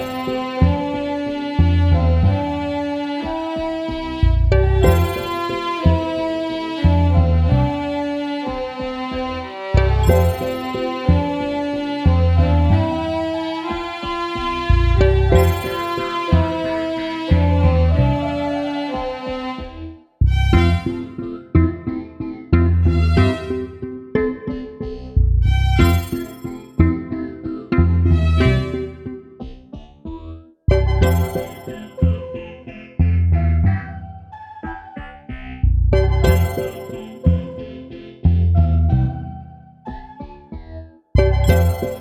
Música Música